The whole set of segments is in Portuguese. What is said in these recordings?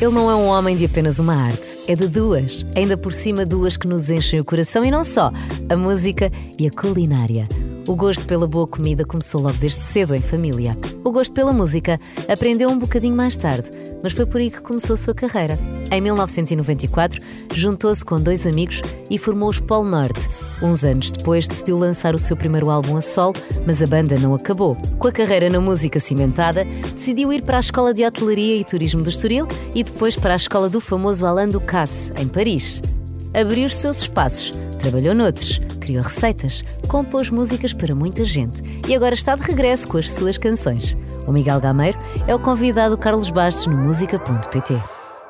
Ele não é um homem de apenas uma arte, é de duas. Ainda por cima, duas que nos enchem o coração e não só: a música e a culinária. O gosto pela boa comida começou logo desde cedo em família. O gosto pela música aprendeu um bocadinho mais tarde, mas foi por aí que começou a sua carreira. Em 1994, juntou-se com dois amigos e formou os Polo Norte. Uns anos depois, decidiu lançar o seu primeiro álbum a solo, mas a banda não acabou. Com a carreira na música cimentada, decidiu ir para a Escola de Hotelaria e Turismo do Estoril e depois para a Escola do famoso Alain Ducasse, em Paris. Abriu os seus espaços, trabalhou noutros, criou receitas, compôs músicas para muita gente e agora está de regresso com as suas canções. O Miguel Gameiro é o convidado Carlos Bastos no música.pt.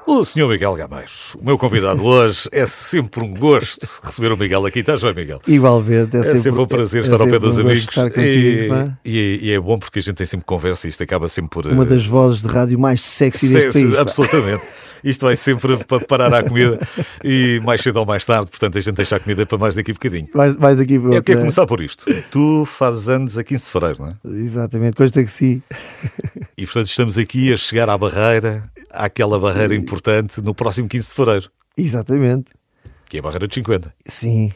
O Sr. Miguel Gameiros, o meu convidado hoje, é sempre um gosto receber o Miguel aqui. Estás bem, Miguel? Igualmente, é, é sempre, um prazer é estar ao pé dos um amigos. Contigo, e, e, e, é bom porque a gente tem sempre conversa e isto acaba sempre por. Uma das vozes de rádio mais sexy deste país. Absolutamente. Isto vai sempre para parar à comida e mais cedo ou mais tarde, portanto a gente deixa a comida para mais daqui a bocadinho. Mais, mais daqui a pouco. Eu quero é? começar por isto. Tu fazes anos a 15 de fevereiro, não é? Exatamente, consta que sim. E portanto estamos aqui a chegar à barreira, àquela sim. barreira importante no próximo 15 de fevereiro. Exatamente. Que é a barreira de 50. Sim.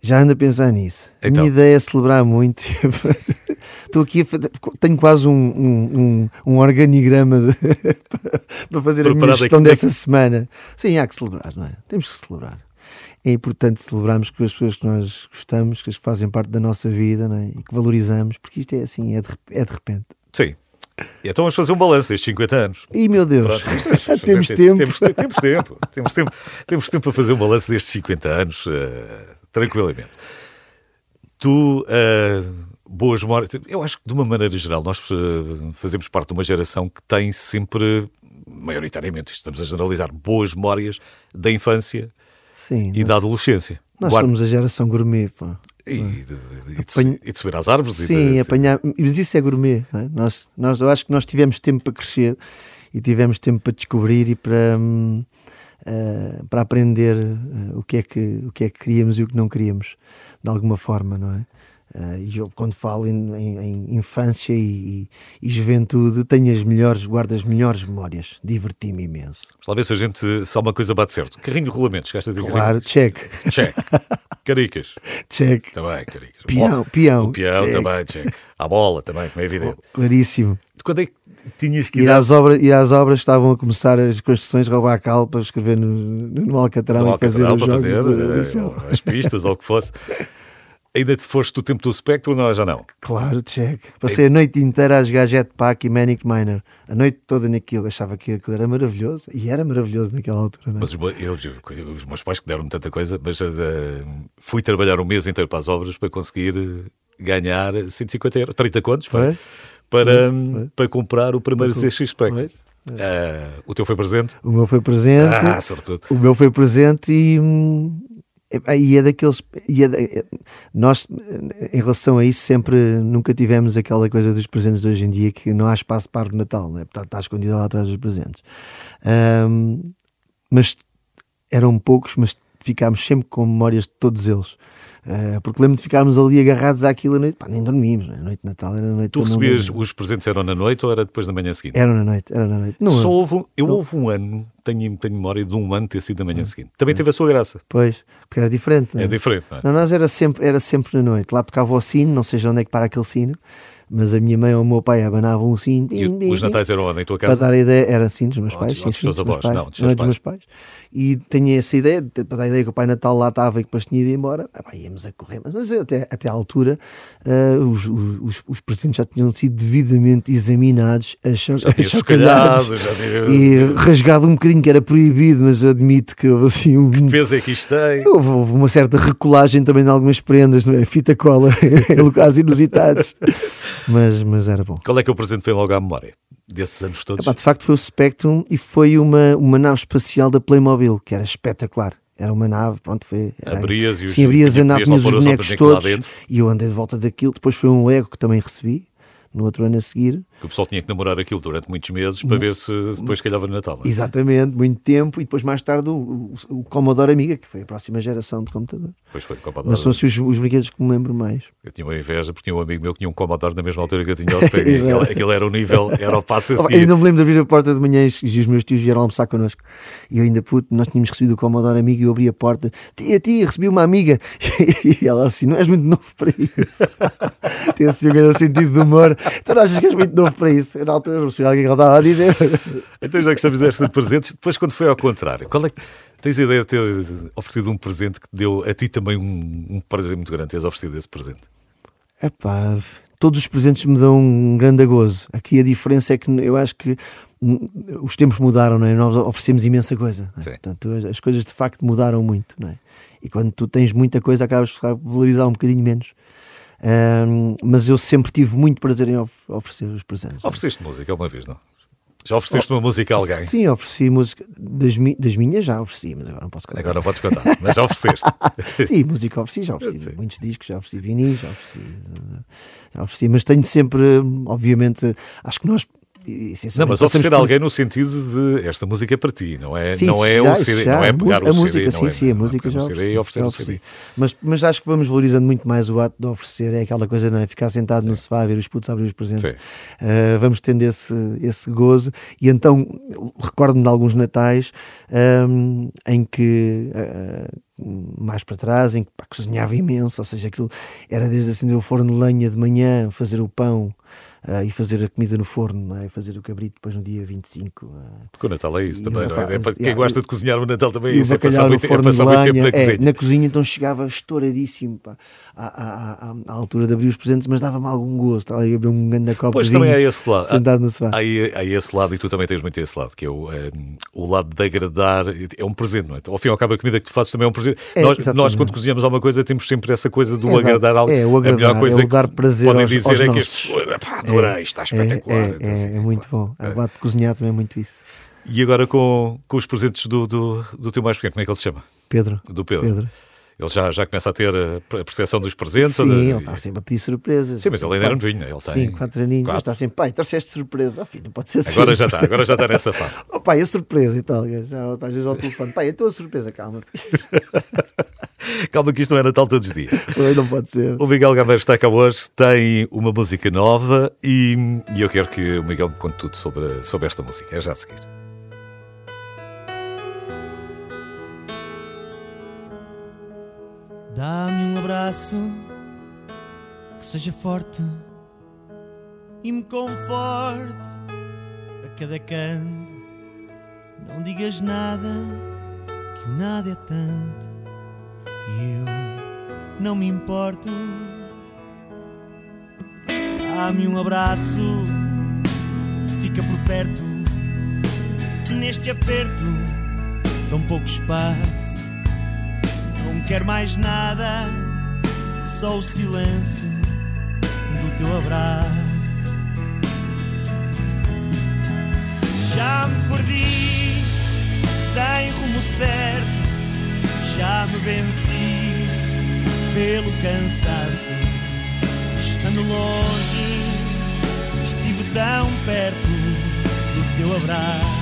Já ando a pensar nisso. Então. A minha ideia é celebrar muito. Estou aqui, a, tenho quase um, um, um, um organigrama de, para fazer Preparado a minha gestão dessa semana. Sim, há que celebrar, não é? Temos que celebrar. É importante celebrarmos com as pessoas que nós gostamos, que fazem parte da nossa vida não é? e que valorizamos, porque isto é assim, é de, é de repente. Sim. Então vamos fazer um balanço destes 50 anos. E meu Deus, Pronto, temos, tempo. Temos, temos, tempo. Temos tempo. Temos tempo para fazer um balanço destes 50 anos, uh, tranquilamente. Tu uh, boas memórias. Eu acho que, de uma maneira geral, nós eh, fazemos parte de uma geração que tem sempre, maioritariamente, estamos a generalizar, boas memórias da infância Sim, e da adolescência. Nós Guarda... somos a geração gourmet. Pá. E, de, e, de, e de subir às árvores. Sim, de, apanhar. Mas isso é gourmet. É? Nós, nós, eu acho que nós tivemos tempo para crescer e tivemos tempo para descobrir e para. Uh, para aprender uh, o, que é que, o que é que queríamos e o que não queríamos, de alguma forma, não é? Uh, e eu, quando falo em, em, em infância e, e, juventude, tenho as melhores, guardo as melhores memórias. Diverti-me imenso. Se a gente, se alguma coisa bate certo. Carrinho de rolamentos, gasta de Claro, check. Check. Caricas. Check. Também, caricas. Peão, peão. O peão check. também, check. A bola também, como é evidente. Oh, claríssimo. Quando é que tinhas que ir, às obras ir às obras estavam a começar as construções roubar a cal para escrever no, no Alcatrão no e fazer, os jogos fazer, de, eh, as pistas ou o que fosse Ainda te foste do tempo do Spectrum ou já não? Claro, check. Passei a noite inteira a jogar Jetpack e Manic Miner. A noite toda naquilo. Achava que aquilo era maravilhoso. E era maravilhoso naquela altura. Não é? Mas eu, os meus pais que deram-me tanta coisa, mas uh, fui trabalhar um mês inteiro para as obras para conseguir ganhar 150 euros, 30 contos, foi? Para, foi. para comprar o primeiro CX Spectrum. Uh, o teu foi presente? O meu foi presente. Ah, sobretudo. O meu foi presente e, hum, e é daqueles. E é, é, nós, em relação a isso, sempre nunca tivemos aquela coisa dos presentes de hoje em dia que não há espaço para o Natal, né? Está escondida lá atrás dos presentes. Um, mas eram poucos, mas ficámos sempre com memórias de todos eles. Uh, porque lembro de ficarmos ali agarrados àquilo à noite, Pá, nem dormimos, né? a noite de Natal era a noite. Tu recebias os presentes eram na noite ou era depois da manhã seguinte? Era na noite, era na noite. Não, Só houve, eu não. houve um ano, tenho, tenho memória de um ano ter sido da manhã seguinte. Também teve a sua graça. Pois, porque era diferente. Não é? é diferente. Não, é? não, nós era sempre, era sempre na noite. Lá tocava o sino, não sei onde é que para aquele sino mas a minha mãe ou o meu pai abanavam um sino. E os natais eram onde? Em tua casa? Para dar a ideia, era assim dos meus pais. Sim, sim, dos, meus pais, não, não, dos meus pais e tenho essa ideia, para a ideia que o Pai Natal lá estava e que depois tinha ido embora, ah, íamos a correr, mas até, até à altura uh, os, os, os, presentes já tinham sido devidamente examinados, achocalhados e rasgado um bocadinho, que era proibido, mas admito que houve assim um. Que peso é que isto tem? Houve, houve uma certa recolagem também de algumas prendas, não é? Fita cola em lugares inusitados, mas, mas era bom. Qual é que é o presente que foi logo à memória? Desses anos todos? Epá, de facto foi o Spectrum e foi uma, uma nave espacial da Playmobil, que era espetacular. Era uma nave, pronto, foi. Era, abrias e os, sim, abrias a nave, tinhas os bonecos todos e eu andei de volta daquilo. Depois foi um Lego que também recebi no outro ano a seguir. Que o pessoal tinha que namorar aquilo durante muitos meses para ver se depois calhava no Natal. É? Exatamente, muito tempo, e depois mais tarde o, o, o, Commodore Amiga, que foi a próxima geração de computador. Pois foi, Commodore. Mas são assim os, os brinquedos que me lembro mais. Eu tinha uma inveja, porque tinha um amigo meu que tinha um Commodore na mesma altura que eu tinha o Spec. aquilo, aquilo era o nível, era o passo a seguir. Eu ainda me lembro de abrir a porta de manhã e os meus tios vieram almoçar connosco. E eu ainda puto, nós tínhamos recebido o Commodore Amiga e eu abri a porta, tia, tia, recebi uma amiga. E ela assim, não és muito novo para isso. Tem assim um grande sentido de humor. Tu não achas que és muito novo para isso? Eu, na altura não percebi alguém que ela estava a dizer. Então já que estamos desta de presentes, depois quando foi ao contrário, qual é que... Tens a ideia de ter oferecido um presente que deu a ti também um, um prazer muito grande, teres oferecido esse presente? É pá, todos os presentes me dão um grande gozo. Aqui a diferença é que eu acho que os tempos mudaram, não é? Nós oferecemos imensa coisa. É? Portanto, as coisas de facto mudaram muito, não é? E quando tu tens muita coisa, acabas de valorizar um bocadinho menos. Um, mas eu sempre tive muito prazer em oferecer os presentes. Ofereceste música uma vez, não? Já ofereceste uma música a alguém? Sim, ofereci música das, mi das minhas, já ofereci, mas agora não posso contar. Agora não podes contar, mas já ofereceste. Sim, música ofereci, já ofereci muitos discos, já ofereci vinis, já ofereci, já ofereci, mas tenho sempre, obviamente, acho que nós não, mas oferecer a alguém no sentido de esta música é para ti, não é, sim, não é já, o CD, já, não é pegar a o música, CD, sim, é, sim, a música já e oferecer o CD. Mas, mas acho que vamos valorizando muito mais o ato de oferecer, é aquela coisa, não é? Ficar sentado sim. no sofá, ver os putos abrir os presentes. Uh, vamos tendo esse, esse gozo. E então, recordo-me de alguns natais um, em que. Uh, mais para trás, em que pá, cozinhava imenso, ou seja, aquilo era desde acender o forno de lenha de manhã, fazer o pão, uh, e fazer a comida no forno, é? fazer o cabrito depois no dia 25. Uh, ah. Porque o Natal é isso também, não é? é para quem gosta de cozinhar o Natal também é isso, é passar, muito, é passar muito tempo na é, cozinha. Na cozinha então chegava estouradíssimo pá, à, à, à, à, altura de abrir os presentes, mas dava-me algum gosto, ali a beber um grande copo pois de também é esse lado. sentado no sofá. Há, há, esse lado e tu também tens muito esse lado, que é o, é, o lado de agradar, é um presente, não é? Ao fim e ao cabo a comida que tu fazes também é um presente. É, nós, nós, quando cozinhamos alguma coisa temos sempre essa coisa do é, agradar algo. É, o agradar, a melhor coisa é o dar prazer podem aos, dizer aos é que este, pá, adorei, está espetacular. É, então, é, assim, é muito bom. A bate de cozinhar também é muito isso. E agora com, com os presentes do, do, do teu mais pequeno, como é que ele se chama? Pedro. Do Pedro. Pedro. Ele já, já começa a ter a percepção dos presentes? Sim, de... ele está sempre a pedir surpresas. Sim, mas ele ainda era novinho, ele tem... Sim, quatro aninhos, quatro. está sempre, pai, trouxeste surpresa. Oh, filho, pode ser assim. Agora já está, agora já está nessa fase. oh, pai, a surpresa e tal. Já, às vezes ao telefone, pai, a tua surpresa, calma. calma que isto não é Natal todos os dias. não pode ser. O Miguel Gameiro está cá hoje, tem uma música nova e, e eu quero que o Miguel me conte tudo sobre, sobre esta música. É já a seguir. Dá-me um abraço que seja forte e me conforte a cada canto. Não digas nada, que o nada é tanto e eu não me importo. Dá-me um abraço, fica por perto, neste aperto, tão pouco espaço não quero mais nada, só o silêncio do teu abraço. Já me perdi, sem rumo certo, já me venci pelo cansaço. Estando longe, estive tão perto do teu abraço.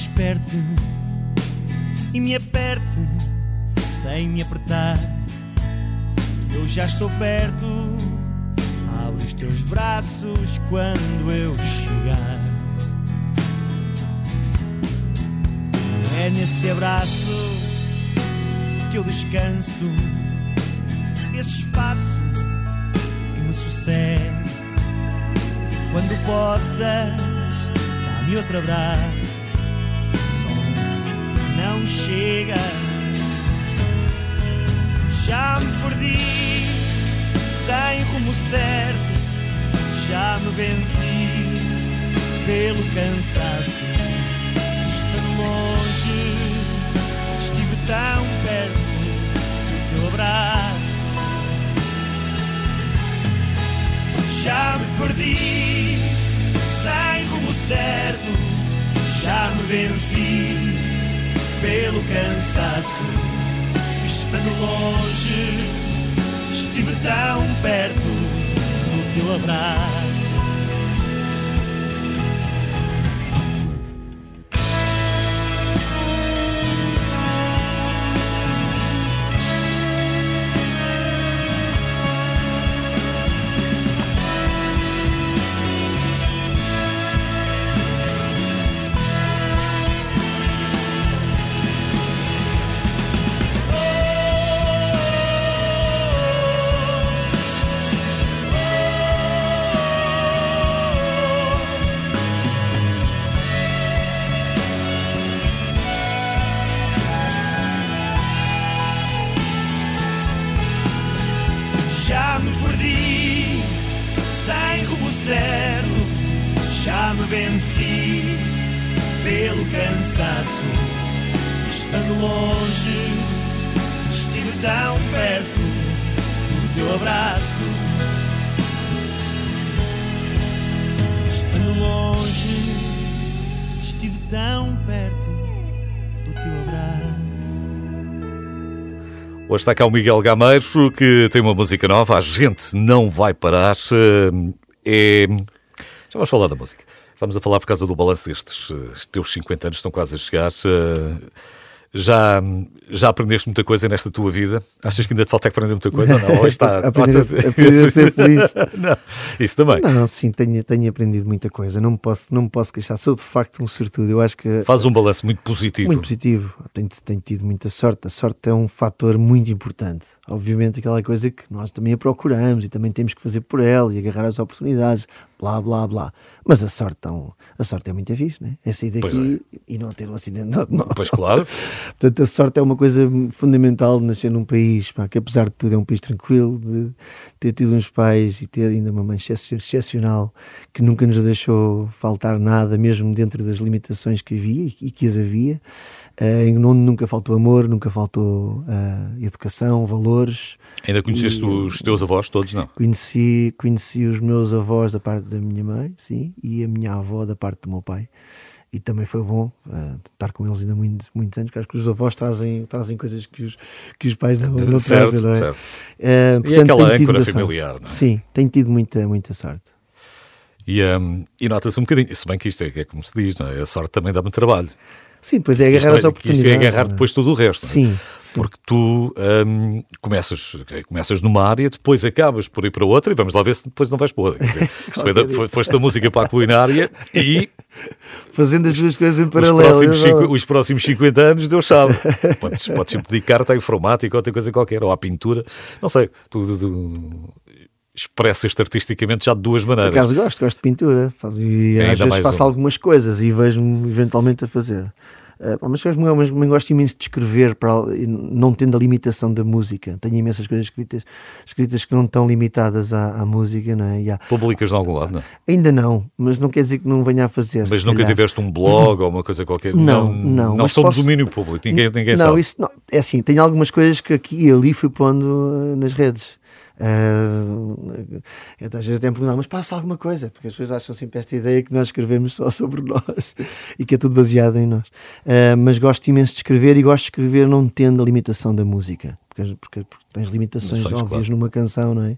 Desperte e me aperte sem me apertar. Eu já estou perto. Abre os teus braços quando eu chegar. É nesse abraço que eu descanso, esse espaço que me sucede quando possas e outro abraço não chega. Já me perdi sem rumo certo, já me venci pelo cansaço. Estou longe, estive tão perto do teu abraço. Já me perdi sem rumo certo, já me venci pelo cansaço. Estando longe, estive tão perto do teu abraço. Venci pelo cansaço. Estando longe, estive tão perto do teu abraço. Estando longe, estive tão perto do teu abraço. Hoje está cá o Miguel Gameiro, que tem uma música nova, A Gente Não Vai Parar. É... Já vamos falar da música. Estamos a falar por causa do balanço destes eh, teus 50 anos, estão quase a chegar. Eh, Já, já aprendeste muita coisa nesta tua vida? Achas que ainda te falta aprender muita coisa? Ou não? Ou está, Aprender a- aprender a ser feliz. Não, isso também. Não, sim, tenho, tenho aprendido muita coisa. Não me posso, não me posso queixar. Sou de facto um sortudo. Eu acho que Faz um balanço muito positivo. muito positivo. Tenho, tenho tido muita sorte. A sorte é um fator muito importante. Obviamente, aquela coisa que nós também a procuramos e também temos que fazer por ela e agarrar as oportunidades, blá blá blá. Mas a sorte, tão, a sorte é muito fixe, né? É sair daqui e não ter um acidente de automóvel. Pois claro. Portanto, a sorte é uma coisa fundamental de nascer num país pá, que, apesar de tudo, é um país tranquilo, de ter tido uns pais e ter ainda uma mãe excep- excepcional que nunca nos deixou faltar nada, mesmo dentro das limitações que havia e e que as havia. em onde nunca faltou amor, nunca faltou eh, educação, valores. Ainda conheceste os teus avós todos, não? Conheci, conheci os meus avós da parte da minha mãe, sim, e a minha avó da parte do meu pai. E também foi bom eh, estar com eles ainda muitos, muitos anos, porque acho que os avós trazem, trazem coisas que os, que os pais não, não Certo, trazem, não é? certo. E portanto, aquela tenho tido âncora familiar, não é? Sim, tenho tido muita, muita sorte. E, hum, e nota-se um bocadinho, se bem que isto é, é como se diz, não é? a sorte também dá-me trabalho. Sim, depois é agarrar as é- que isto oportunidades. é agarrar depois tudo o resto. é? Sim, sim. Porque tu hum, começas, começas numa área, depois acabas por ir para outra e vamos lá ver se depois não vais para outra. Dizer, foi da, foi, foste da música para a culinária e Fazendo as duas coisas em os paralelo. próximos, é verdade. cinco- os próximos 50 anos, Deus sabe. Podes, podes sempre dedicar-te à informática ou outra coisa qualquer, ou à pintura. Não sei, tu, tu- tu expressas-te artisticamente já de duas Por maneiras. acaso gosto, gosto de pintura. E Ainda às vezes faço um. algumas coisas e vejo-me eventualmente a fazer. Pá, mas, gosto- mas também gosto imenso de escrever, para, não tendo a limitação da música. Tenho imensas coisas escritas, escritas que não estão limitadas à, à música, não é? Há- Publicas de algum lado, não? ainda não, mas não quer dizer que não venha a fazer. Mas nunca calhar. ticeste um blog ou uma coisa qualquer? Não, não, Não mas são posso- de domínio público, ninguém, ninguém não, sabe. isso não. É assim, tenho algumas coisas que aqui e ali fui pondo uh, nas redes. Uh, às vezes até me perguntar, mas passa alguma coisa, porque as pessoas acham sempre esta ideia que nós escrevemos só sobre nós e que é tudo baseado em nós. Uh, mas gosto imenso de escrever e gosto de escrever não tendo a limitação da música, porque, porque, porque tens limitações Limitações, óbvias claro. numa canção, não é?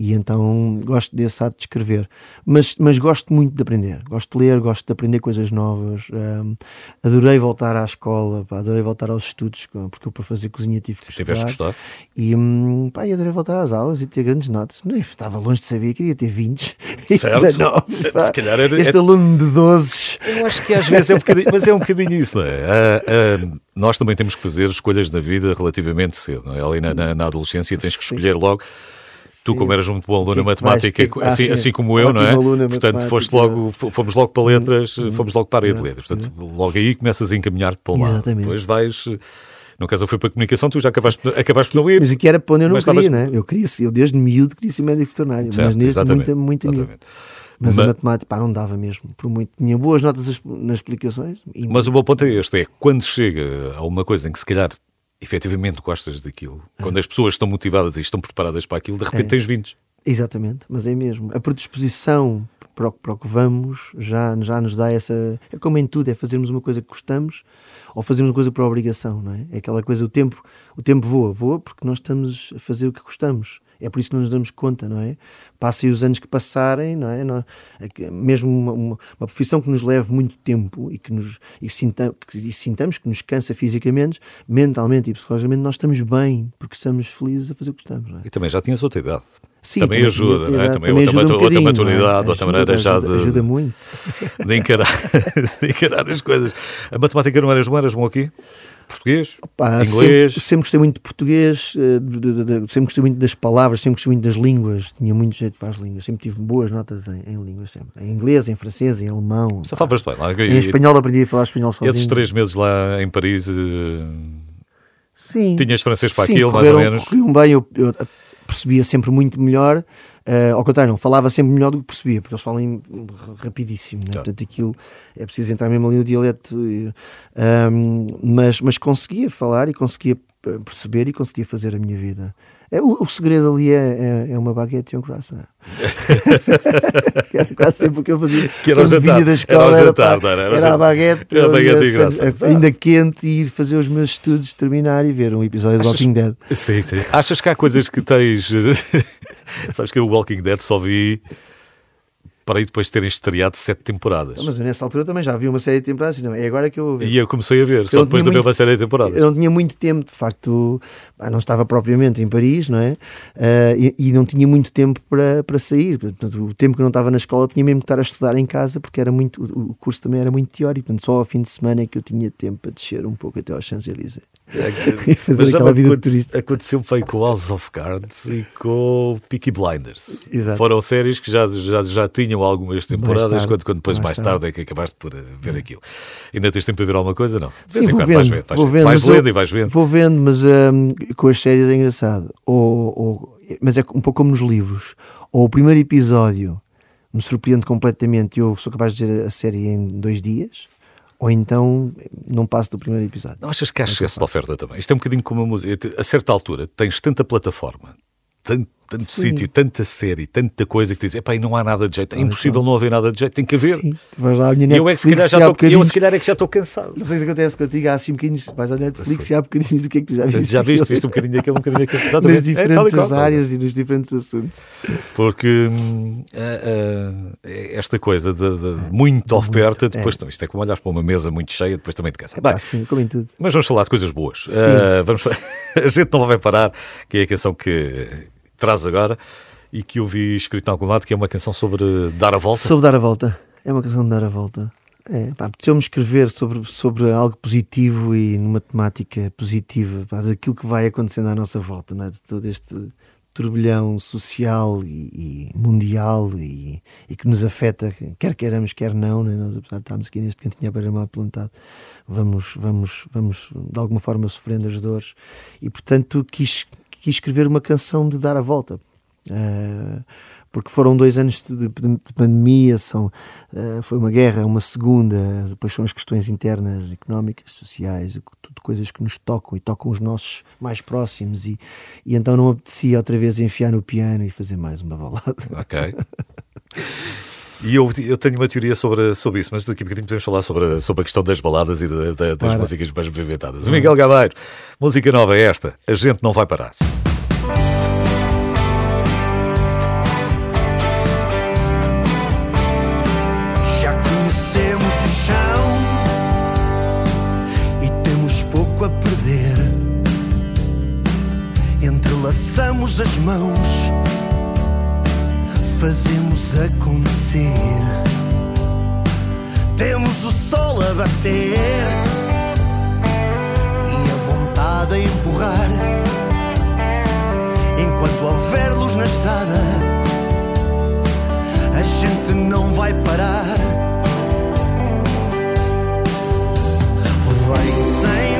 E então gosto desse ato de escrever. Mas, mas gosto muito de aprender. Gosto de ler, gosto de aprender coisas novas. Hum, adorei voltar à escola, pá, adorei voltar aos estudos, porque eu para fazer cozinha tive que Tiveste estudar. E hum, pá, e adorei voltar às aulas e ter grandes notas. Não, estava longe de saber, queria ter 20 e Certo. 19. pá. Se calhar era- este é- aluno de 12. Eu acho que às vezes é um bocadinho, mas é um bocadinho isso, não é? Ah, ah, nós também temos que fazer escolhas na vida relativamente cedo, não é? Ali na, na- na adolescência tens que Sim. escolher logo. Tu, como eras muito bom aluno na matemática, que assim, sim. assim como eu, não é? Portanto, foste. Uhum. logo, fo- fomos logo para letras, fomos logo para a área de letras. Portanto, logo aí começas a encaminhar-te para lá. Exatamente. Depois vais. No caso, eu fui para a comunicação, tu já acabaste, acabaste por não ir. Mas aqui era para onde eu não Mas queria, estavas- né? Eu queria, eu desde miúdo queria ser médico veterinário, Certo, mas exatamente, muita, muita miúdo. Mas, Ma- a matemática, pá, não dava mesmo. Por muito. Tinha boas notas as- nas explicações. E, Mas o meu ponto é este: é quando chega a uma coisa em que se calhar efetivamente gostas daquilo, quando as pessoas estão motivadas e estão preparadas para aquilo, de repente É. tens 20. Exatamente, mas é mesmo. A predisposição para o, para o que vamos já, já nos dá essa. É como em tudo, é fazermos uma coisa que gostamos ou fazermos uma coisa por obrigação, não é? É aquela coisa, o tempo, o tempo voa, voa porque nós estamos a fazer o que gostamos. É por isso que não nos damos conta, não é? Passem os anos que passarem, não é? Não, é mesmo uma, uma, uma, profissão que nos leve muito tempo e que, nos, e que e sintamos que nos cansa fisicamente, mentalmente e psicologicamente, nós estamos bem porque estamos felizes a fazer o que estamos. É? E também já tinhas outra idade. Sim, também, ajuda, não é? Também, também outra, ajuda um outra é? maturidade, outra ajuda, maneira já ajuda, de, ajuda muito. de, encarar, de encarar as coisas. A matemática não eras bom, eras bom aqui? Português? Opa, inglês? Sempre, sempre, gostei muito de português, eh, de, de, de, sempre gostei muito das palavras, sempre gostei muito das línguas, tinha muito jeito para as línguas, sempre tive boas notas em, em línguas, sempre. Em inglês, em francês, em alemão. Safavas bem lá. Em espanhol aprendi a falar espanhol sozinho. Esses três meses lá em Paris, eh, sim, tinhas francês para sim, aquilo, correram, mais ou menos? Corriam bem, eu, eu percebia sempre muito melhor. Uh, ao contrário, não, falava sempre melhor do que percebia, porque eles falam rapidíssimo, né? Claro. portanto aquilo é preciso entrar mesmo ali no dialeto, e, um, mas, mas conseguia falar e conseguia perceber e conseguia fazer a minha vida. É, o, o, segredo ali é, é, é, uma baguete e um croissant. era quase sempre o que eu fazia. Que era o jantar. Da escola, era, o jantar, era, era, era, a baguete, era a baguete e croissant. ainda quente e ir fazer os meus estudos, terminar e ver um episódio Achas, de Walking Dead. Sim, sim. Achas que há coisas que tens. Sabes que o Walking Dead só vi para aí depois de terem estreado sete temporadas. Mas eu nessa altura também já vi uma série de temporadas, não, é agora que eu vou ver. E eu comecei a ver, só depois de ver uma série de temporadas. Eu não tinha muito tempo, de facto, não estava propriamente em Paris, não é? Uh, e, e, não tinha muito tempo para, para sair. Portanto, o tempo que não estava na escola tinha mesmo que estar a estudar em casa, porque era muito, o, o curso também era muito teórico. Portanto, só ao fim de semana é que eu tinha tempo para descer um pouco até aos Champs-Élysées. É, fazer Mas aquela vida turista. Aconteceu foi com House of Cards e com Peaky Blinders. Exato. Foram séries que já, já, já tinham algumas temporadas, quando, quando depois mais, mais tarde. é que acabaste por eh, ver aquilo. Ainda tens tempo para ver alguma coisa? Não. Sim, vou vendo, vais, vendo, vais, vou vendo, vais lendo e vais vendo. Vou vendo, mas um, com as séries é engraçado. Ou, ou, mas é um pouco como nos livros. Ou o primeiro episódio me surpreende completamente e eu sou capaz de dizer a série em dois dias ou então não passo do primeiro episódio. Não achas que há excesso de oferta também? Isto é um bocadinho como a música. A certa altura tens tanta plataforma, tanto, tanto sítio, tanta série, tanta coisa que dizes, epá, e não há nada de jeito, é impossível não haver nada de jeito, tem que haver. Sim, vais lá minha e eu é que se calhar, já tô, eu se calhar é que já estou cansado. Não sei se acontece contigo, há assim bocadinhos, vais à Netflix e há bocadinhos do que é que tu já viste. Já viste, viste um bocadinho daquele, um bocadinho daquele. Exatamente. Nas diferentes é, áreas e nos diferentes assuntos. Porque hum, uh, uh, esta coisa de, de muita oferta, depois é. isto é como olhar para uma mesa muito cheia, depois também te cansa. É, sim, como em tudo. Mas vamos falar de coisas boas. Uh, vamos, a gente não vai parar, que é a canção que traz agora e que eu vi escrito em algum lado, que é uma canção sobre dar a volta. Sobre dar a volta. É uma canção de dar a volta. É, apeteceu-me escrever sobre, sobre algo positivo e numa temática positiva, pá, daquilo que vai acontecendo à nossa volta, não é? de todo este turbilhão social e, e mundial e, e, que nos afeta, quer queiramos, quer não, né? nós apesar de estarmos aqui neste cantinho à beira-mar plantado, vamos, vamos, vamos de alguma forma sofrendo as dores e portanto quis, quis escrever uma canção de dar a volta, Uh, porque foram dois anos de, de, de pandemia, são, uh, foi uma guerra, uma segunda, depois são as questões internas, económicas, sociais, tudo coisas que nos tocam e tocam os nossos mais próximos, e, e então não apetecia outra vez enfiar no piano e fazer mais uma balada. Ok. E eu, eu tenho uma teoria sobre, sobre isso, mas daqui a bocadinho podemos falar sobre, sobre a questão das baladas e de, de, das músicas mais movimentadas. Miguel Gabeiro, música nova é esta, A Gente Não Vai Parar. Fazemos acontecer. Temos o sol a bater e a vontade a empurrar. Enquanto houver luz na estrada, a gente não vai parar. Vem sem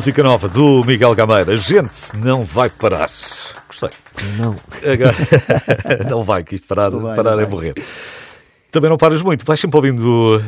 Música nova do Miguel Gameira. Gente, não vai parar. Gostei. Não. Agora, não vai, que isto parar, vai, parar é vai. morrer. Também não paras muito, vais sempre ouvindo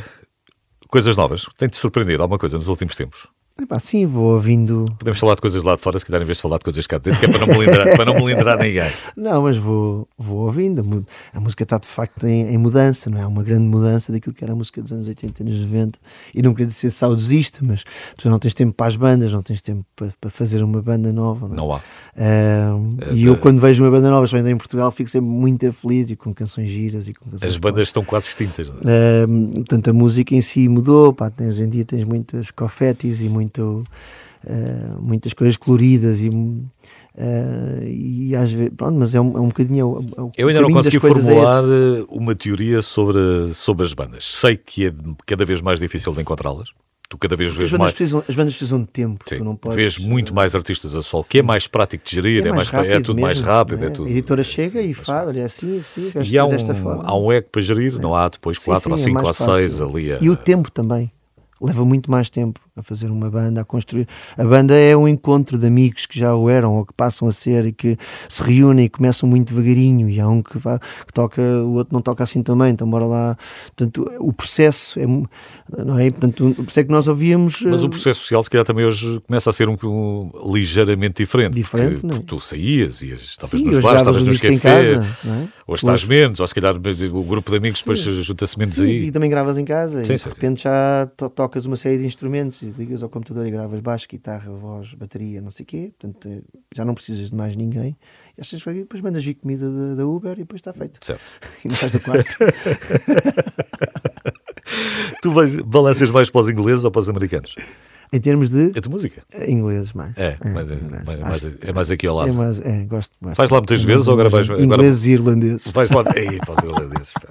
coisas novas. Tem-te surpreendido alguma coisa nos últimos tempos? Epá, sim, vou ouvindo. Podemos falar de coisas lá de fora, se calhar, em vez de falar de coisas cá de dentro, que é para não melindrar, para não melindrar ninguém. Não, mas vou, vou ouvindo. A música está de facto em, em mudança, não é? Uma grande mudança daquilo que era a música dos anos 80 e anos 90. E não queria ser saudosista, mas tu não tens tempo para as bandas, não tens tempo para, para fazer uma banda nova. Não é? Não há. Ahm, e eu, quando vejo uma banda nova, especialmente em Portugal, fico sempre muito feliz e com canções giras e com canções As bandas estão quase extintas. não é? Portanto, a música em si mudou. Pá, hoje em dia tens muitas confetis e muito, ah, muitas coisas coloridas e, ah, e às vezes, pronto, mas é um, é um bocadinho. é o- é Eu ainda não consegui é formular eh, uma teoria sobre, sobre as bandas. Sei que é cada vez mais difícil de encontrá-las. Tu cada vez vês mais. precisam, as bandas precisam de tempo. Sim, tu não podes, vês muito mais artistas a sol, que é mais prático de gerir, é, mais, é tudo mais mesmo, rápido. não É tudo, A editora chega e fala, é assim, assim, e há um, há um ego para gerir, não há depois Sim, quatro ou sim, é cinco ou mais seis fácil. ali. a- E o tempo também. Leva muito mais tempo a fazer uma banda, a construir. A banda é um encontro de amigos que já o eram ou que passam a ser e que se reúnem e começam muito devagarinho. E há um que, vai, que toca, o outro não toca assim também, então bora lá. Portanto, o processo é. Não é? Portanto, por isso é que nós ouvíamos. Mas eh, o processo social, se calhar, também hoje começa a ser um, um ligeiramente diferente. Diferente, porque, não é? porque tu saías, ias, talvez sim, nos hoje bares, talvez nos cafés, casa, não é? ou estás menos, ou se calhar o grupo de amigos depois junta-se menos Sim, aí. e também gravas em casa Sim, e sim, de repente já to- tocas uma série de instrumentos ligas ao computador e gravas baixo, guitarra, voz, bateria, não sei o quê. Portanto, eh, já não precisas de mais ninguém. E achas que depois mandas vir comida da, da Uber e depois está feito. Certo. E não do quarto. Tu vais, balanças mais para os ingleses ou para os americanos? em termos de É de música. ingleses, mais. É, é, mais- Acho mais- é mais aqui ao lado. É mais, é, gosto mais. Vais lá muitas É vezes ou agora vais- ingleses agora- e irlandeses. Vais lá. Ei, para os irlandeses.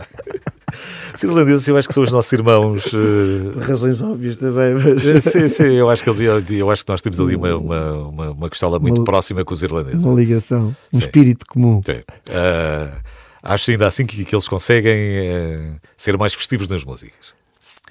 Os irlandeses, eu acho que são os nossos irmãos. eh, Por razões óbvias também, mas Sim, sim, eu acho que eles, eu acho que nós temos ali uma, uma, uma, uma costela muito Uma- próxima com os irlandeses. uma ligação, um Sim. espírito comum. Sim. Ah, acho ainda assim que, que eles conseguem eh, ser mais festivos nas músicas.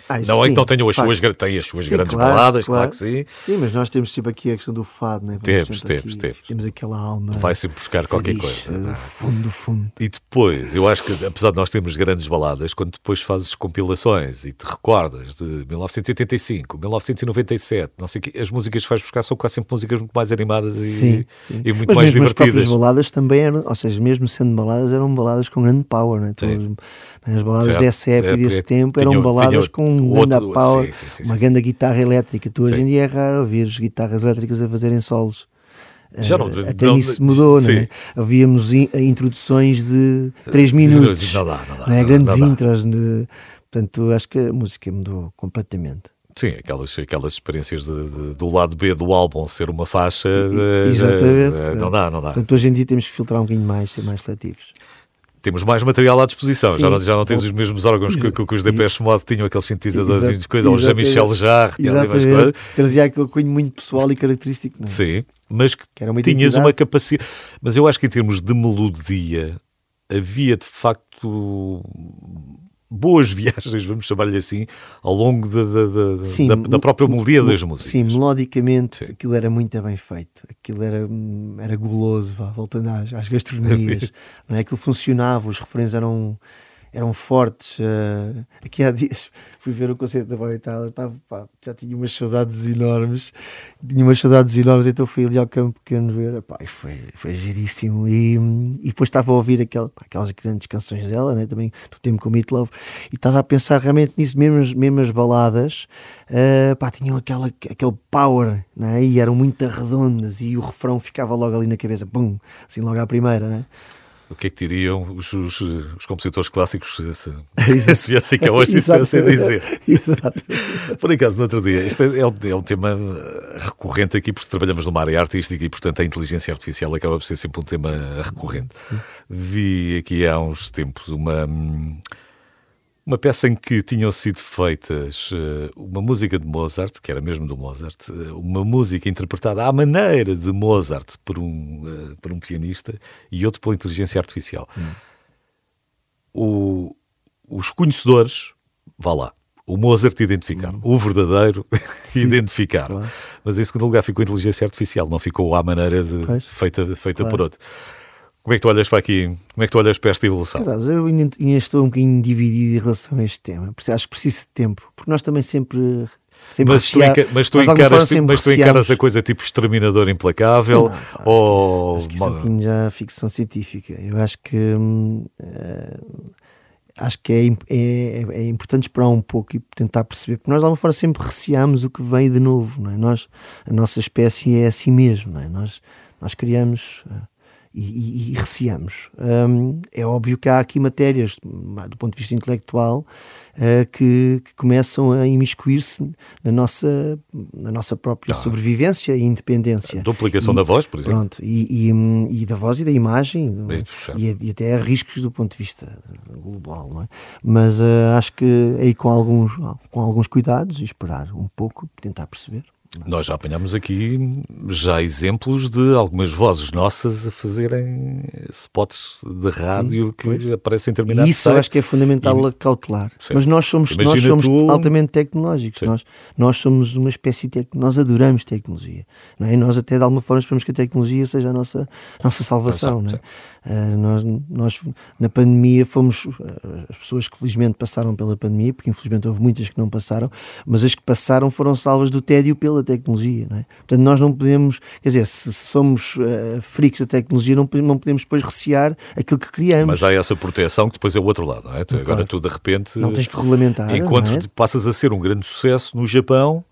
Ai, não é sim, que não tenham as suas, têm as suas Sim, grandes claro, baladas, claro. que sim. Sim, mas nós temos sempre aqui a questão do fado, não é? Vamos Temos, temos, aqui, temos. Temos aquela alma. Vai sempre buscar qualquer fadiche, coisa. Do fundo, do fundo. E depois, eu acho que apesar de nós termos grandes baladas, quando depois fazes compilações e te recordas de 1985, 1997, não sei o quê, as músicas que vais buscar são quase sempre músicas muito mais animadas e, Sim, sim. e muito mas mais mesmo as próprias divertidas. baladas também eram, ou seja, mesmo sendo baladas, eram baladas com grande power, não é? Sim. As baladas Certo. dessa época É, e desse porque tempo tinham- eram baladas outro- com um grande power, sim, sim, uma sim, grande guitarra elétrica. Tu hoje em dia é raro ouvir guitarras elétricas a fazerem solos. Já não- Eh, até não- nisso mudou, sim. não é? Havíamos in- introduções de 3 minutos, Não dá, não dá. não é? grandes não dá. intros. De... Portanto, acho que a música mudou completamente. Sim, aquelas, aquelas experiências de- de- do lado B do álbum ser uma faixa. eh, Exatamente. eh, não dá, não dá. Portanto, hoje em dia temos que filtrar um bocadinho mais, ser mais seletivos. Temos mais material à disposição. Já não, já não tens os mesmos órgãos que, que, que os Depeche Mode tinham, aqueles sintetizadores e coisas, ou o. Jean-Michel Jarre, coisas. Trazia aquele cunho muito pessoal e característico. Não é? Sim, mas que, Que uma tinhas uma capacidade. Mas eu acho que em termos de melodia havia de facto boas viagens, vamos chamar-lhe assim, ao longo da, da- da- Sim, da, da própria melodia das músicas. Sim, melodicamente Sim. aquilo era muito bem feito. Aquilo era, era goloso, vá, voltando às, às gastronomias. não é? Aquilo funcionava, os refrões eram, eram fortes. eh, aqui há dias fui ver o concerto da Bonnie Tyler, estava, pá, já tinha umas saudades enormes. Tinha umas saudades enormes, então fui ali ao campo pequeno ver. Pá, e foi, foi giríssimo. E, e depois estava a ouvir aquel- pá, aquelas grandes canções dela, né? também do tempo com Meat Love, e estava a pensar realmente nisso, mesmo mesmo as baladas, eh, pá, tinham aquela, aquele power, né? e eram muito redondas, e o refrão ficava logo ali na cabeça, pum, assim logo à primeira, né? O que é que diriam os, os, os compositores clássicos se, se, se viessem cá hoje e tivessem a dizer? Exato. Por acaso, no outro dia, isto é, é um, é um tema recorrente aqui, porque trabalhamos numa área artística e, portanto, a inteligência artificial acaba por ser sempre um tema recorrente. Vi aqui há uns tempos uma, hum, uma peça em que tinham sido feitas eh, uma música de Mozart, que era mesmo do Mozart, eh, uma música interpretada à maneira de Mozart por um, eh, por um pianista e outro pela inteligência artificial. O- os conhecedores, vá lá, o Mozart identificaram, o verdadeiro identificaram. claro. Mas em segundo lugar ficou a inteligência artificial, não ficou à maneira de, feita, feita Claro. por outro. Como é que tu olhas para aqui? Como é que tu olhas para esta evolução? Sabes, eu ainda, ainda estou um bocadinho dividido em relação a este tema. Acho que preciso de tempo, porque nós também sempre. sempre Mas tu, receá- enca- mas tu nós encaras, mas tu encaras a coisa tipo exterminador implacável Não, pá, acho que ou Acho que isso é um já ficção científica. Eu acho que hum, eh, acho que é, im- é, é importante esperar um pouco e tentar perceber, porque nós de alguma forma sempre receamos o que vem de novo, não é? Nós, a nossa espécie é assim mesmo, não é? Nós, nós criamos eh, e, e, e receamos. Hum, é óbvio que há aqui matérias, do ponto de vista intelectual, eh, que, que começam a imiscuir-se na nossa, na nossa própria sobrevivência e independência. duplicação E- da voz, por exemplo? Pronto, e, e, hum, da voz e da imagem certo. e, até a riscos do ponto de vista global, não é? Mas eh, acho que aí com alguns, com alguns cuidados e esperar um pouco, tentar perceber. Nós já apanhámos aqui já exemplos de algumas vozes nossas a fazerem spots de rádio que aparecem em E determinados isso eu acho que é fundamental a cautelar. Sim. Mas nós somos, nós somos tu- altamente tecnológicos. Sim. Nós, nós somos uma espécie de. tec- Nós adoramos tecnologia. Não é? E nós, até de alguma forma, esperamos que a tecnologia seja a nossa, nossa salvação. Não é? Ah, nós, nós, na pandemia, fomos ah, as pessoas que felizmente passaram pela pandemia, porque infelizmente houve muitas que não passaram, mas as que passaram foram salvas do tédio pela tecnologia. Não é? Portanto, nós não podemos, quer dizer, se se somos uh, freaks da tecnologia, não, podemos- não podemos depois recear aquilo que criamos. Mas há essa proteção que depois é o outro lado, não é? Agora Claro. tu de repente, Não tens que regulamentar. enquanto não é? passas a ser um grande sucesso no Japão,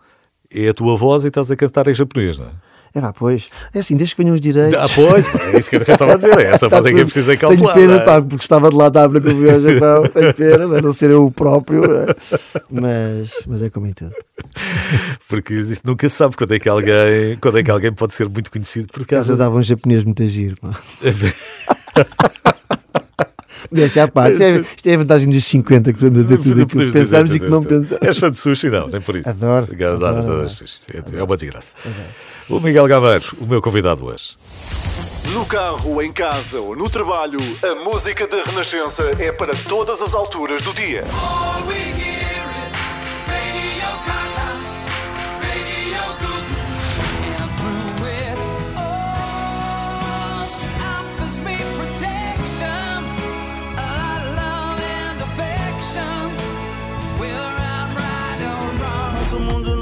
é a tua voz e estás a cantar em japonês, não é? É pá, pois. É assim, desde que venham os direitos. Ah, pois, é isso que eu estava a dizer, é essa Tá parte é que é tudo. preciso Tenho calcular. pena, não é? pá, porque estava de lá estar para que eu fui ao Japão. Tenho pena, a não ser eu o próprio. é? Mas, mas é como em tudo. Porque isto nunca se sabe quando é que alguém, quando é que alguém pode ser muito conhecido por causa dava um japonês muito giro. pá. Deixa à parte. Isto é, isto é a vantagem dos 50 que podemos dizer tudo aquilo que pensamos e que não pensamos. És fã de sushi, não, nem por isso. Adoro, Adoro, adoro, adoro adoro. É uma desgraça. O Miguel Gameiro, o meu convidado hoje. No carro, em casa ou no trabalho, a música da Renascença é para todas as alturas do dia.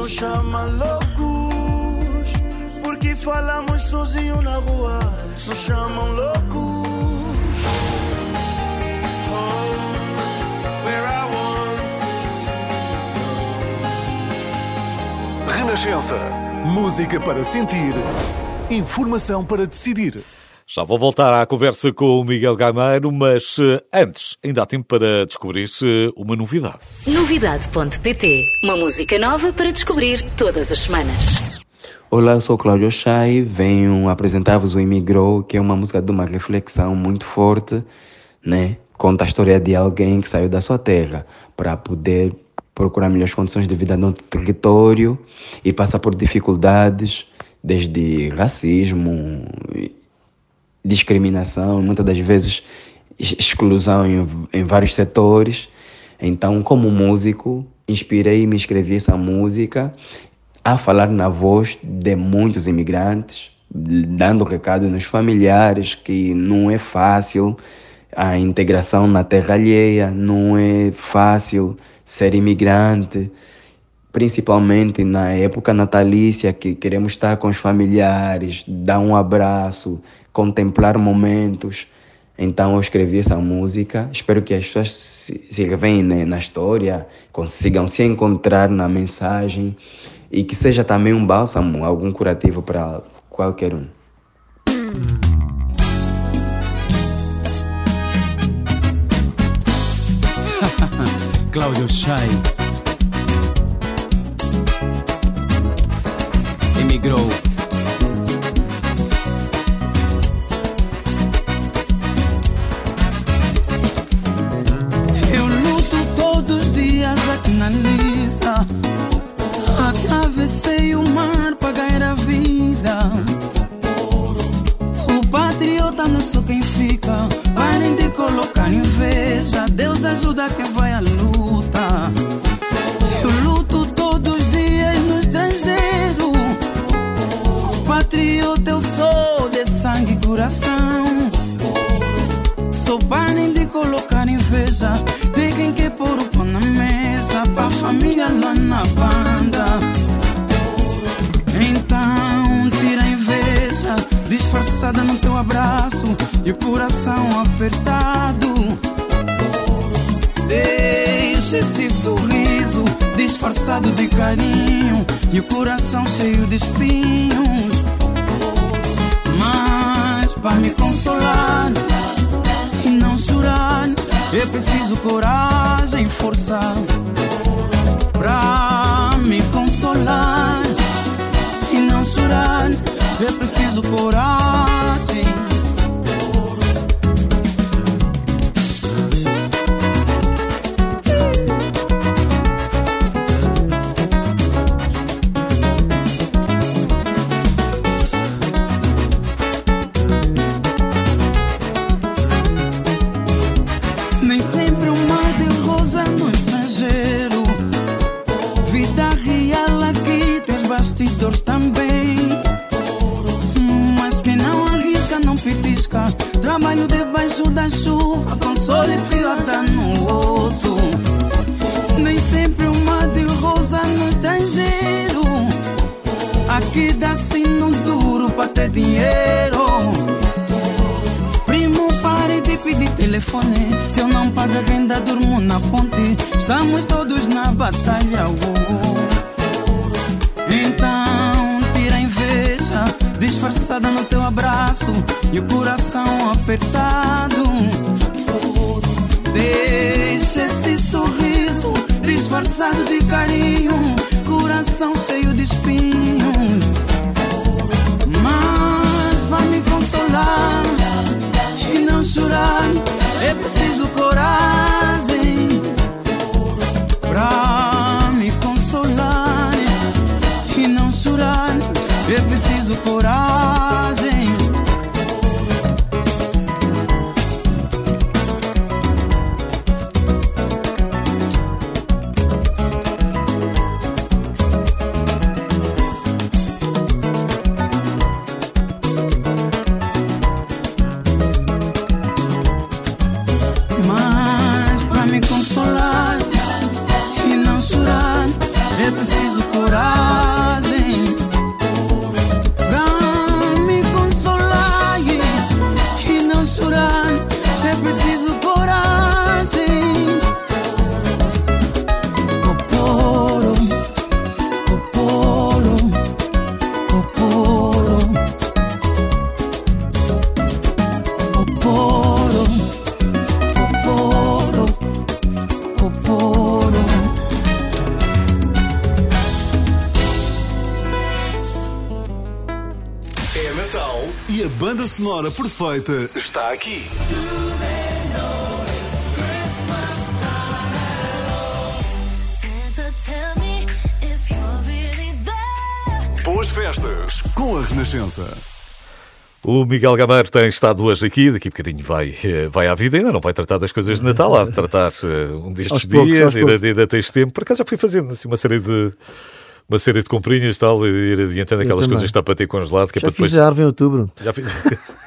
Chama Porque falamos sozinho na rua Nos chamam loucos Oh, where I Renascença. Música para sentir, informação para decidir. Já vou voltar à conversa com o Miguel Gameiro, mas eh, antes, ainda há tempo para descobrir uma novidade. Novidade.pt Uma música nova para descobrir todas as semanas. Olá, eu sou Cláudio Chay, venho apresentar-vos o Imigrou, que é uma música de uma reflexão muito forte, né? Conta a história de alguém que saiu da sua terra para poder procurar melhores condições de vida no território e passa por dificuldades, desde racismo, discriminação, muitas das vezes ex- exclusão em, em vários setores. Então, como músico, inspirei-me e escrevi essa música a falar na voz de muitos imigrantes, dando recado nos familiares que não é fácil a integração na terra alheia, não é fácil ser imigrante, principalmente na época natalícia, que queremos estar com os familiares, dar um abraço, contemplar momentos. Então eu escrevi essa música. Espero que as pessoas se, se né, na história, consigam se encontrar na mensagem e que seja também um bálsamo, algum curativo para qualquer um. Claudio Shai emigrou. Da chuva, com sol e frio a dar no osso. Nem sempre um mar de rosa no estrangeiro. Aqui dá sino duro pra ter dinheiro. Primo, pare de pedir telefone. Se eu não pago a renda, durmo na ponte. Estamos todos na batalha. oh. Então, tira a inveja, disfarçada no teu abraço e o coração apertado. Deixa esse sorriso disfarçado de carinho, coração cheio de espinhos. Perfeita está aqui. Boas festas com a Renascença. O Miguel Gameiro tem estado hoje aqui, daqui a bocadinho vai, eh, vai à vida, ainda não vai tratar das coisas de Natal, há de tratar-se um destes Aos poucos, dias, aos ainda, poucos. ainda tens tempo. Por acaso já fui fazendo assim, uma série de uma série de comprinhas e tal, e ir adiantando aquelas coisas que está para ter congelado, que é Já para fiz depois. a árvore em outubro. Já fiz.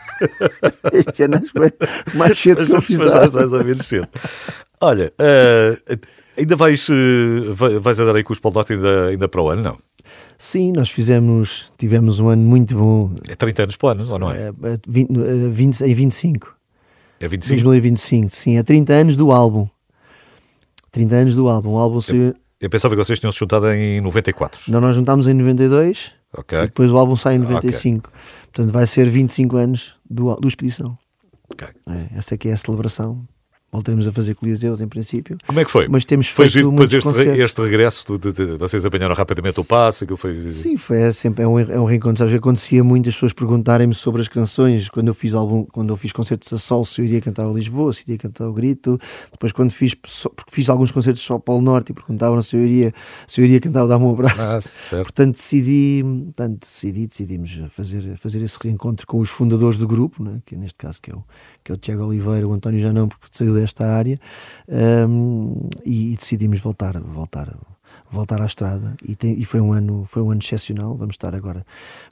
Este ano foi mais cedo Mas que eu já fiz árvore. mais ou menos cedo. Olha, eh, ainda vais, vai- vais andar aí com os Norte ainda, ainda para o ano, não? Sim, nós fizemos, tivemos um ano muito bom. É 30 anos para o ano, ou não é? É, é, 20, é 20, em 25. É 25? 2025, sim. É 30 anos do álbum. 30 anos do álbum. O álbum saiu. Eu pensava que vocês tinham se juntado em 94. Não, nós juntámos em 92 Ok. e depois o álbum sai em Ok. 95. Portanto, vai ser 25 anos do, do Expedição. ok. É, essa aqui é a celebração. Voltaremos a fazer coliseus em princípio. Como é que foi? Mas temos foi feito giro depois este, concertos. este regresso, do- de- de- vocês apanharam rapidamente o passo, aquilo foi. Sim, foi é sempre é um, é um reencontro. Sabes, acontecia muito as pessoas perguntarem-me sobre as canções. Quando eu fiz álbum, quando eu fiz concertos a sol, se eu iria cantar Lisboa, se iria cantar o Grito. Depois, quando fiz, porque fiz alguns concertos só para o Norte e perguntavam se eu iria, se eu iria cantar o Dá-me um abraço. Ah, certo. Portanto, decidi, portanto, decidi, decidimos fazer, fazer esse reencontro com os fundadores do grupo, né? que neste caso que é o, que é o Tiago Oliveira, o António já não, porque saiu desta área, hum, e, e decidimos voltar, voltar, voltar à estrada. E, tem- e foi um ano, foi um ano excepcional. Vamos estar agora,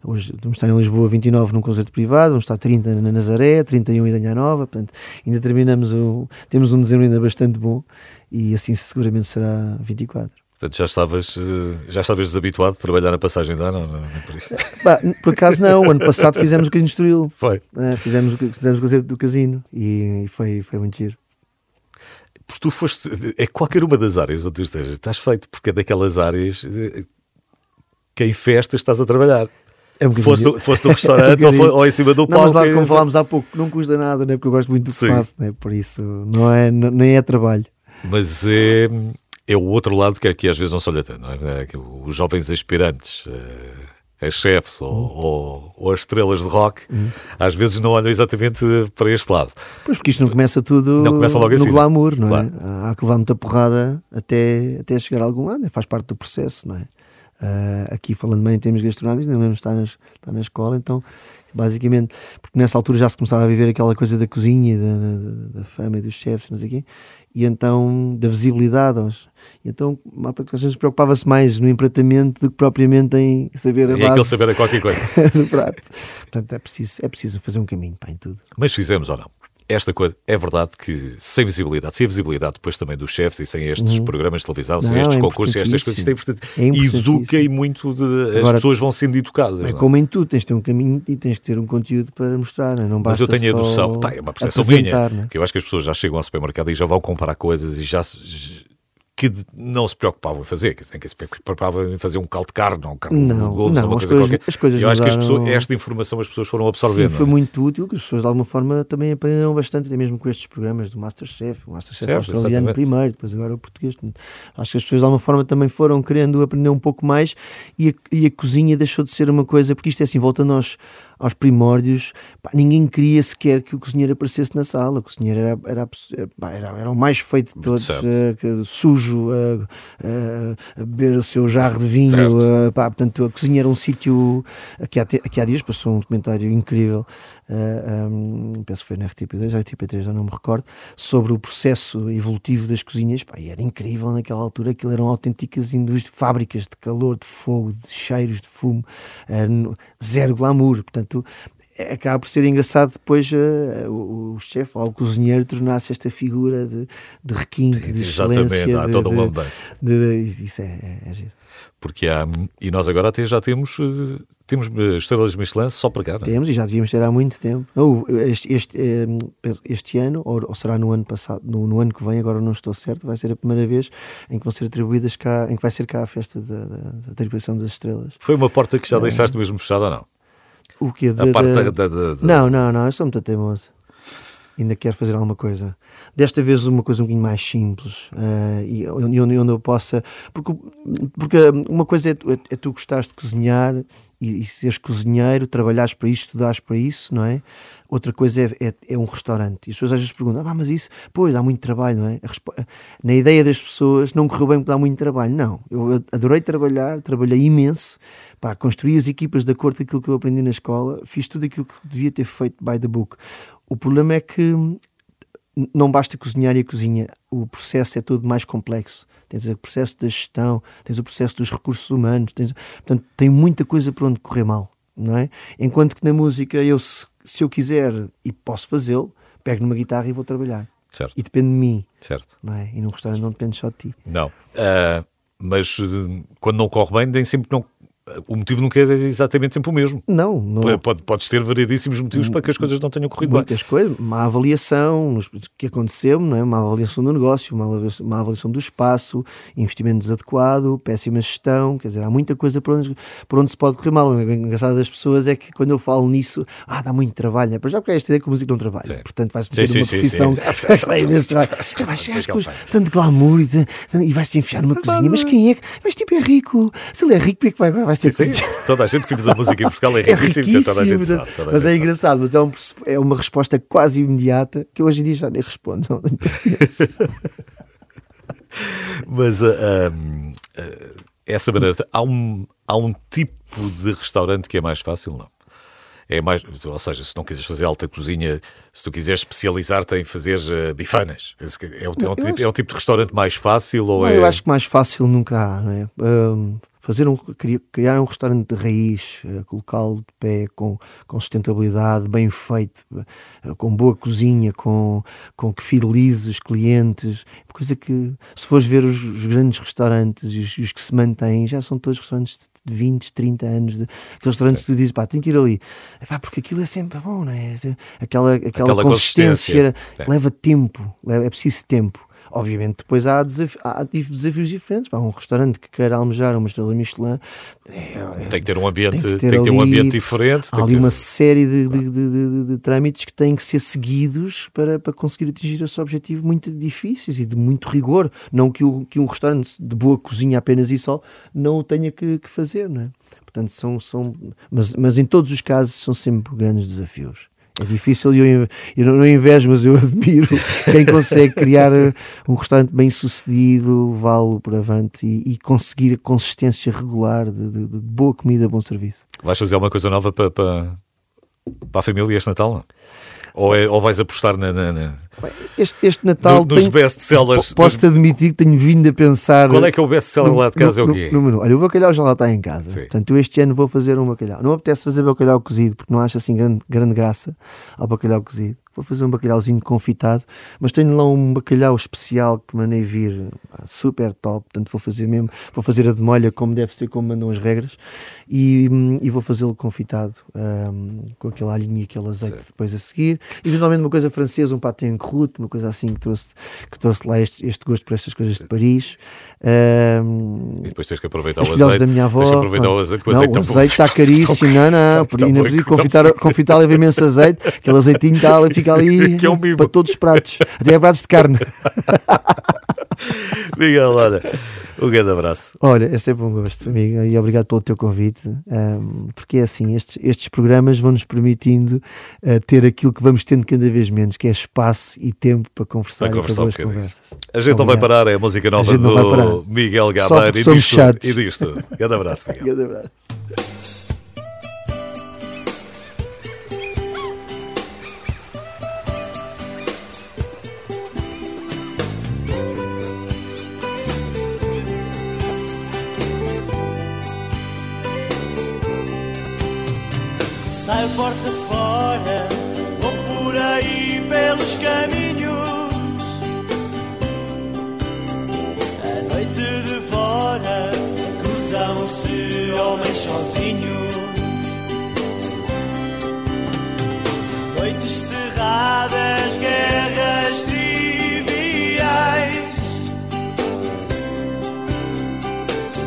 hoje vamos estar em Lisboa 29 num concerto privado, vamos estar 30 na Nazaré, 31 em Danha Nova, portanto, ainda terminamos o, temos um dezembro ainda bastante bom, e assim seguramente será 24. Portanto, já estavas, eh, já estavas desabituado de trabalhar na passagem de ano, não, não, por isso. Bah, por acaso não, o ano passado fizemos o Casino Estoril. Foi. É, fizemos, o- fizemos o concerto do casino e, e foi, foi muito giro. Porque tu foste. É qualquer uma das áreas onde tu estejas, estás feito, porque é daquelas áreas eh, que em festas estás a trabalhar. É um Foste, foste no restaurante É um ou, ou em cima do Não, palco. mas lá, como falámos há pouco, não custa nada, né? porque eu gosto muito do que Sim. faço, né? por isso não é, não- nem é trabalho. Mas é, é o outro lado que aqui às vezes não se olha tanto, não é? É que os jovens aspirantes, eh, as chefes ou, Hum. ou, ou as estrelas de rock, às vezes não olham exatamente para este lado. Pois porque isto não começa tudo Não começa logo no assim, glamour, não claro. é? Há que levar muita porrada até, até chegar a algum lado, né? faz parte do processo, não é? Ah, aqui falando bem em termos gastronómicos, não mesmo está, nas, está na escola, então basicamente, porque nessa altura já se começava a viver aquela coisa da cozinha, da, da, da fama e dos chefes, não sei o quê, e então da visibilidade. aos- então, malta que às vezes preocupava-se mais no empratamento do que propriamente em saber a E base aquele saber a qualquer coisa. do prato. Portanto, é preciso, é preciso fazer um caminho para em tudo. Mas fizemos ou não? Esta coisa, é verdade que sem visibilidade, sem a visibilidade depois também dos chefes e sem estes programas de televisão, sem Uhum. Não, estes é concursos, e estas coisas, isto é importante. É. Educa e muito de, as Agora, pessoas vão sendo educadas. É é? como em tudo, tens de ter um caminho e tens que ter um conteúdo para mostrar, não Mas basta eu tenho a noção, é uma percepção minha, né? que eu acho que as pessoas já chegam ao supermercado e já vão comprar coisas e já que não se preocupavam em fazer, que tem que se preocupavam em fazer um caldo de carne, um carne de gomes, não, uma coisa coisas- qualquer. as coisas eu acho que pessoas, esta informação as pessoas foram absorvendo. Sim, foi é? muito útil, que as pessoas de alguma forma também aprenderam bastante, até mesmo com estes programas do Masterchef, o Masterchef Certo, australiano exatamente. primeiro, depois agora o português. Acho que as pessoas de alguma forma também foram querendo aprender um pouco mais e a, e a cozinha deixou de ser uma coisa, porque isto é assim, voltando aos, aos primórdios, pá, ninguém queria sequer que o cozinheiro aparecesse na sala. O cozinheiro era, era, pá, era, era o mais feito de todos, eh, que- sujo, eh, a beber o seu jarro de vinho. Eh, pá, portanto, a cozinha era um sítio. Aqui há, te- aqui há dias passou um documentário incrível, eh, um, penso que foi na RTP2, ou RTP3, já não me recordo, sobre o processo evolutivo das cozinhas. Pá, e era incrível naquela altura, aquilo eram autênticas indústrias, fábricas de calor, de fogo, de cheiros, de fumo, no- zero glamour. Portanto, acaba por ser engraçado depois eh, o, o chefe ou o cozinheiro tornar-se esta figura de, de requinte, de Exatamente, excelência. há de- toda uma mudança. isso é, é, é giro. Porque há, e nós agora até já temos, eh, temos eh, estrelas Michelin só para cá. não é? Temos e já devíamos ter há muito tempo. Ou este, este, este ano, ou, será no ano passado, no, no ano que vem, agora não estou certo, vai ser a primeira vez em que vão ser atribuídas cá, em que vai ser cá a festa da, da, da atribuição das estrelas. Foi uma porta que já deixaste mesmo fechada ou não? O que A parte da- da- da- da- Não, não, não, eu sou muito teimoso. Ainda quero fazer alguma coisa. Desta vez uma coisa um bocadinho mais simples eh, e onde, onde eu possa. Porque, porque uma coisa é tu, é tu gostares de cozinhar e, e seres cozinheiro, trabalhares para isso, estudares para isso, não é? Outra coisa é, é, é um restaurante. E as pessoas às vezes perguntam: ah, mas isso, pois, dá muito trabalho, não é? Na ideia das pessoas, não correu bem porque dá muito trabalho. Não, eu adorei trabalhar, trabalhei imenso, pá, construí as equipas de acordo com aquilo que eu aprendi na escola, fiz tudo aquilo que devia ter feito by the book. O problema é que n- não basta cozinhar e a cozinha, o processo é todo mais complexo. Tens o processo da gestão, tens o processo dos recursos humanos, tens, portanto, tem muita coisa por onde correr mal, não é? Enquanto que na música, eu, se, se eu quiser e posso fazê-lo, pego numa guitarra e vou trabalhar. Certo. E depende de mim, Certo. não é? E num restaurante não depende só de ti. Não. Ah, mas eh, quando não corre bem, nem sempre não. O motivo nunca é exatamente sempre o mesmo. Não, não Pode- Pode, podes ter variedíssimos motivos para que as coisas não tenham corrido bem. muitas coisas, uma avaliação que aconteceu, não é? uma avaliação do negócio, uma avaliação, uma avaliação do espaço, investimento desadequado, péssima gestão, quer dizer, há muita coisa por onde, por onde se pode correr mal. O engraçado das pessoas é que quando eu falo nisso, ah, dá muito trabalho, né? Para já porque é esta ideia que o músico não trabalha, Sim. portanto vai-se meter sim, numa sim, profissão que Vai chegar com sim. tanto glamour e, e vai-se enfiar numa cozinha, mas quem é que, mas tipo é rico, se ele é rico, por que é que vai agora? Vai ser Sim, toda a gente que vive da música em Portugal é é riquíssimo, riquíssimo, toda a gente portanto, sabe, toda a mas gente é engraçado, mas é, um- é uma resposta quase imediata que hoje em dia já nem respondo. Não. Mas ah, ah, ah, essa maneira, há um, há um tipo de restaurante que é mais fácil, não? É mais, ou seja, se não quiseres fazer alta cozinha, se tu quiseres especializar-te em fazer ah, bifanas, é, um, é, um eu tipo, acho- é um tipo de restaurante mais fácil ou Não, é. Eu acho que mais fácil nunca há, não é? Hum, fazer um, cri- criar um restaurante de raiz, eh, colocá-lo de pé com, com sustentabilidade, bem feito, eh, com boa cozinha, com, com que fidelize os clientes, coisa que se fores ver os, os grandes restaurantes e os, os que se mantêm, já são todos restaurantes de 20, 30 anos, de, aqueles restaurantes que tu dizes, pá, tem que ir ali, Epá, porque aquilo é sempre bom, não é? Aquela, aquela, Aquela consistência, consistência. É. leva tempo, é preciso tempo. Obviamente, depois há, há desafios diferentes. Pá, um restaurante que queira almejar uma estrela Michelin é- Tem que ter um ambiente, tem tem que ter ter, um ambiente diferente. há tem ali que- uma série de, de- de- de- de trâmites que têm que ser seguidos para, para conseguir atingir esse objetivo muito difíceis e de muito rigor. Não que, o, que um restaurante de boa cozinha apenas e só não o tenha que, que fazer, não é? Portanto, são, são mas, mas em todos os casos são sempre grandes desafios. É difícil e eu, eu não- invejo, mas eu admiro quem consegue criar um restaurante bem sucedido, levá-lo por avante e, e conseguir a consistência regular de, de- de boa comida, bom serviço. Vais fazer alguma coisa nova para, para, para a família este Natal? Ou, é- ou vais apostar na, na- na- Este, este Natal No- nos tenho- best-sellers- po- Posso-te admitir que tenho vindo a pensar. Qual é que é o best-seller lá de casa? é o no- quê? Número um. Olha, o bacalhau já lá está em casa. Sim. Portanto, eu este ano vou fazer um bacalhau. Não apetece fazer bacalhau cozido, porque não acho assim grande, grande graça ao bacalhau cozido. Vou fazer um bacalhauzinho confitado, mas tenho lá um bacalhau especial que mandei vir, pá, super top. Portanto, vou fazer mesmo, vou fazer a de molha como deve ser, como mandam as regras, e, hum, e vou fazê-lo confitado hum, com aquele alhinho e aquele azeite depois a seguir. Eventualmente, uma coisa francesa, um pâté en croûte, uma coisa assim que trouxe, que trouxe lá este, este gosto por estas coisas de Paris. Hum, E depois tens que aproveitar o azeite. da minha avó. Tens que aproveitar o azeite, o não, azeite o azeite está caríssimo. Não, não, Está ainda podia confitar, confitar leva imenso azeite. Aquele azeitinho está ali, fica ali é um para todos os pratos, até pratos de carne. Miguel, olha, um grande abraço. Olha, é sempre um gosto, amiga, e obrigado pelo teu convite, ahm, porque é assim, estes, estes programas vão-nos permitindo ah, ter aquilo que vamos tendo cada vez menos, que é espaço e tempo para conversar, Para e para conversar um conversas. A gente não vai parar, é a música nova parar. do Miguel porque e somos diz tudo. chatos. E diz tudo. Grande abraço, Miguel. Grande abraço. Porta fora, vou por aí pelos caminhos. A noite devora, cruzam-se homens sozinhos. Noites cerradas, guerras triviais.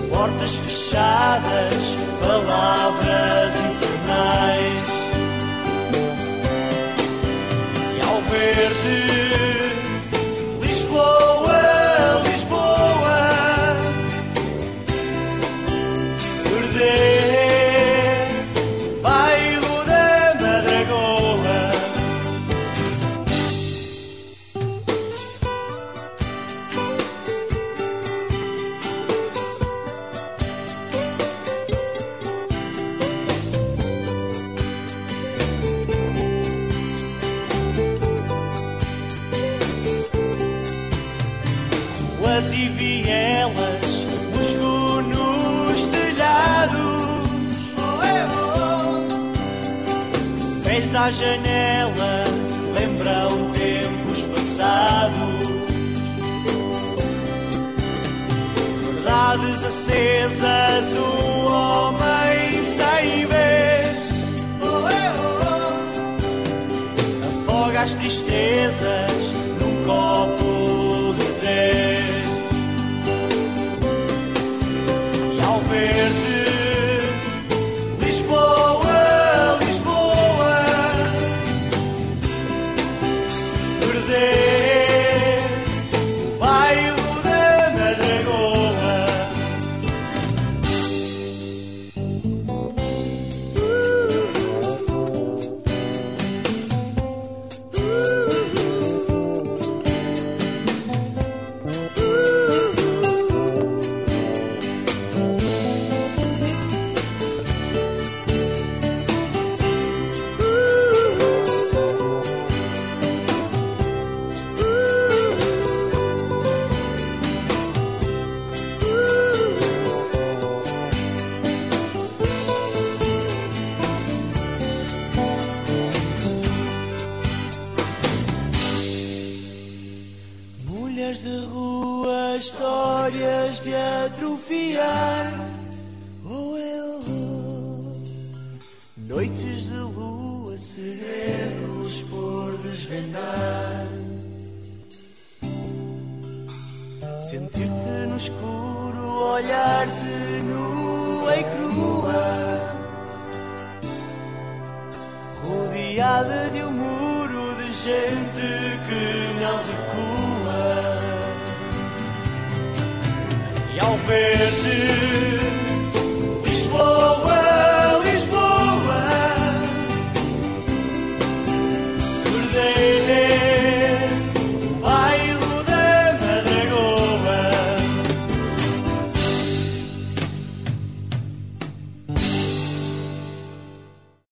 Portas fechadas, palavras infernais. see.